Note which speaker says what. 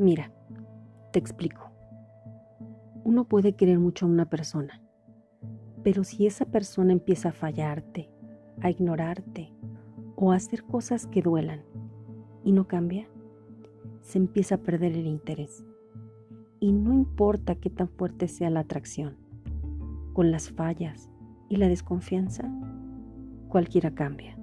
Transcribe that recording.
Speaker 1: Mira, te explico. Uno puede querer mucho a una persona, pero si esa persona empieza a fallarte, a ignorarte o a hacer cosas que duelan y no cambia, se empieza a perder el interés. Y no importa qué tan fuerte sea la atracción, con las fallas y la desconfianza, cualquiera cambia.